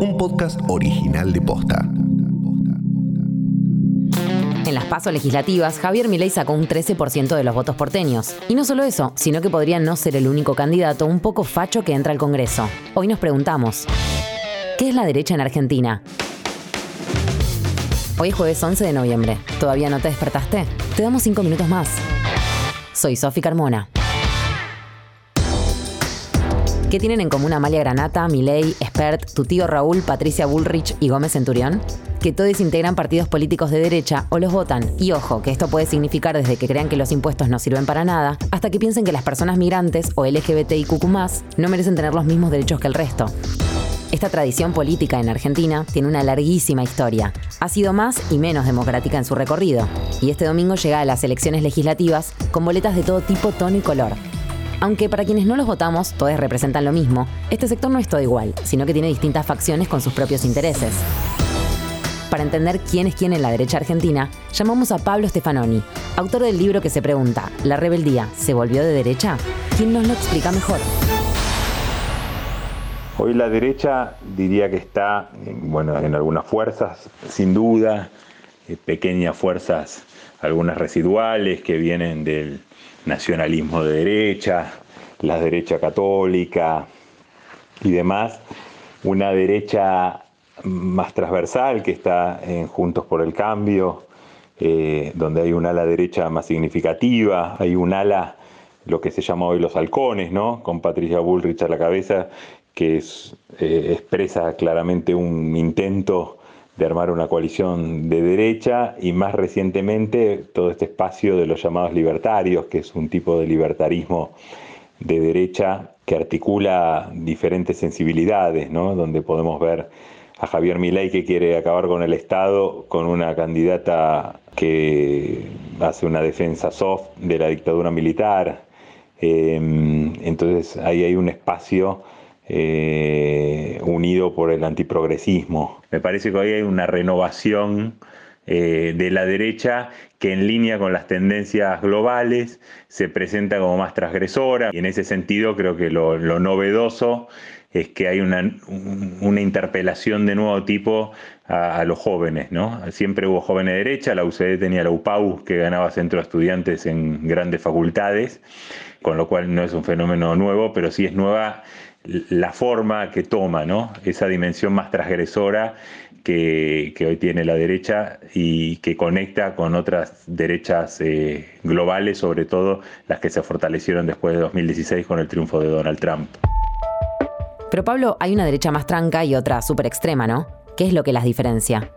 un podcast original de Posta. En las pasos legislativas, Javier Milei sacó un 13% de los votos porteños. Y no solo eso, sino que podría no ser el único candidato un poco facho que entra al Congreso. Hoy nos preguntamos, ¿qué es la derecha en Argentina? Hoy es jueves 11 de noviembre. ¿Todavía no te despertaste? Te damos 5 minutos más. Soy Sofi Carmona. ¿Qué tienen en común Amalia Granata, Milei, Spert, tu tío Raúl, Patricia Bullrich y Gómez Centurión? Que todos integran partidos políticos de derecha o los votan. Y ojo, que esto puede significar desde que crean que los impuestos no sirven para nada, hasta que piensen que las personas migrantes o LGBTIQ no merecen tener los mismos derechos que el resto. Esta tradición política en Argentina tiene una larguísima historia. Ha sido más y menos democrática en su recorrido. Y este domingo llega a las elecciones legislativas con boletas de todo tipo, tono y color. Aunque para quienes no los votamos, todos representan lo mismo, este sector no es todo igual, sino que tiene distintas facciones con sus propios intereses. Para entender quién es quién en la derecha argentina, llamamos a Pablo Stefanoni, autor del libro que se pregunta, ¿La rebeldía se volvió de derecha? ¿Quién nos lo explica mejor? Hoy la derecha diría que está, bueno, en algunas fuerzas, sin duda, eh, pequeñas fuerzas, algunas residuales que vienen del nacionalismo de derecha, la derecha católica y demás, una derecha más transversal que está en Juntos por el Cambio, eh, donde hay un ala derecha más significativa, hay un ala, lo que se llama hoy los halcones, ¿no? con Patricia Bullrich a la cabeza, que eh, expresa claramente un intento de armar una coalición de derecha y más recientemente todo este espacio de los llamados libertarios, que es un tipo de libertarismo de derecha que articula diferentes sensibilidades, ¿no? donde podemos ver a Javier Milei que quiere acabar con el Estado con una candidata que hace una defensa soft de la dictadura militar. Em, entonces ahí hay un espacio eh, unido por el antiprogresismo. Me parece que hoy hay una renovación eh, de la derecha que en línea con las tendencias globales se presenta como más transgresora y en ese sentido creo que lo, novedoso es que hay una, interpelación de nuevo tipo a, los jóvenes, ¿no? Siempre hubo jóvenes de derecha, la UCD tenía la UPAU que ganaba centro de estudiantes en grandes facultades, con lo cual no es un fenómeno nuevo, pero sí es nueva la forma que toma, ¿no? Esa dimensión más transgresora que, hoy tiene la derecha y que conecta con otras derechas eh, globales, sobre todo las que se fortalecieron después de 2016 con el triunfo de Donald Trump. Pero Pablo, hay una derecha más tranca y otra súper extrema, ¿no? ¿Qué es lo que las diferencia?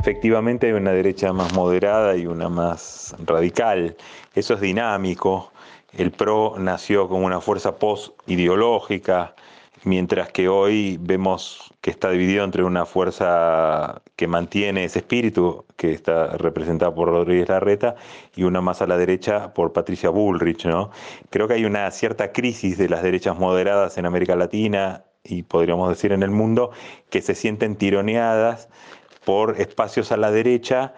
Efectivamente hay una derecha más moderada y una más radical. Eso es dinámico. El PRO nació como una fuerza post-ideológica, mientras que hoy vemos que está dividido entre una fuerza que mantiene ese espíritu, que está representada por Rodríguez Larreta, y una más a la derecha por Patricia Bullrich. ¿no? Creo que hay una cierta crisis de las derechas moderadas en América Latina y podríamos decir en el mundo, que se sienten tironeadas por espacios a la derecha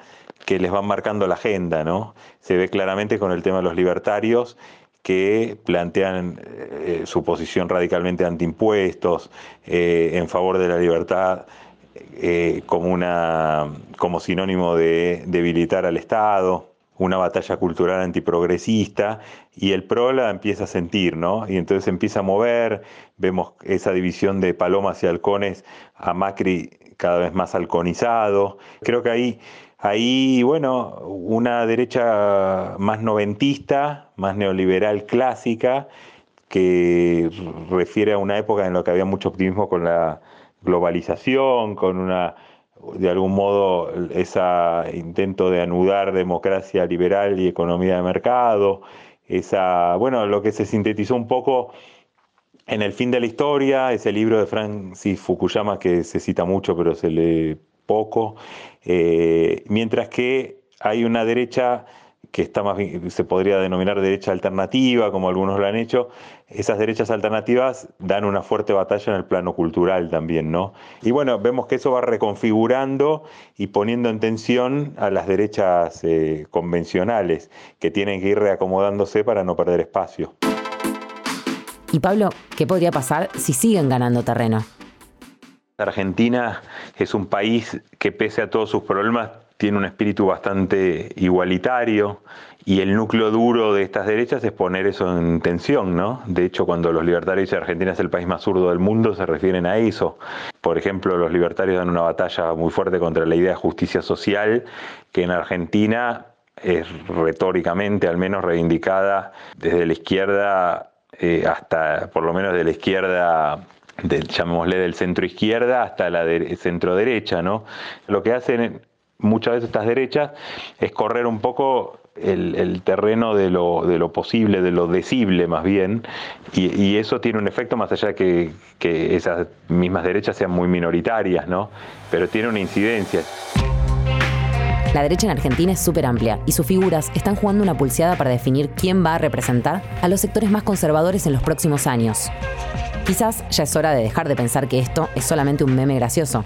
que les van marcando la agenda, ¿no? Se ve claramente con el tema de los libertarios que plantean eh, su posición radicalmente antiimpuestos, eh, en favor de la libertad eh, como, una, como sinónimo de debilitar al Estado, una batalla cultural antiprogresista, y el PRO la empieza a sentir, ¿no? Y entonces empieza a mover, vemos esa división de palomas y halcones a Macri cada vez más halconizado. Creo que ahí bueno, una derecha más noventista, más neoliberal clásica, que refiere a una época en la que había mucho optimismo con la globalización, con una, de algún modo, ese intento de anudar democracia liberal y economía de mercado, esa, bueno, lo que se sintetizó un poco en El fin de la historia, ese libro de Francis Fukuyama que se cita mucho pero se lee poco, eh, mientras que hay una derecha que está más se podría denominar derecha alternativa, como algunos lo han hecho, esas derechas alternativas dan una fuerte batalla en el plano cultural también, ¿no? Y bueno, vemos que eso va reconfigurando y poniendo en tensión a las derechas eh, convencionales, que tienen que ir reacomodándose para no perder espacio. Y Pablo, ¿qué podría pasar si siguen ganando terreno? Argentina es un país que pese a todos sus problemas tiene un espíritu bastante igualitario y el núcleo duro de estas derechas es poner eso en tensión, ¿no? De hecho, cuando los libertarios dicen Argentina es el país más zurdo del mundo, se refieren a eso. Por ejemplo, los libertarios dan una batalla muy fuerte contra la idea de justicia social, que en Argentina es retóricamente al menos reivindicada desde la izquierda eh, hasta, por lo menos de la izquierda del, llamémosle del centro izquierda hasta la centro derecha, ¿no? Lo que hacen muchas veces estas derechas es correr un poco el, terreno de lo, de lo, posible, de lo decible más bien, y, eso tiene un efecto más allá de que, que, esas mismas derechas sean muy minoritarias, ¿no? Pero tiene una incidencia. La derecha en Argentina es súper amplia y sus figuras están jugando una pulseada para definir quién va a representar a los sectores más conservadores en los próximos años. Quizás ya es hora de dejar de pensar que esto es solamente un meme gracioso.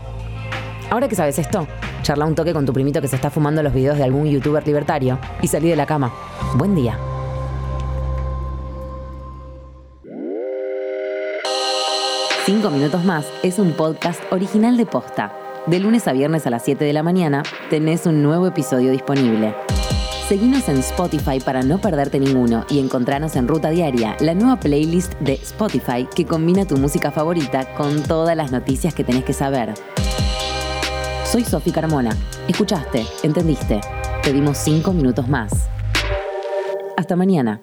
Ahora que sabes esto, charla un toque con tu primito que se está fumando los videos de algún youtuber libertario y salí de la cama. Buen día. Cinco minutos más es un podcast original de Posta. De lunes a viernes a las 7 de la mañana tenés un nuevo episodio disponible. Seguinos en Spotify para no perderte ninguno y encontrarnos en Ruta Diaria, la nueva playlist de Spotify que combina tu música favorita con todas las noticias que tenés que saber. Soy Sofi Carmona. Escuchaste, entendiste. Pedimos cinco minutos más. Hasta mañana.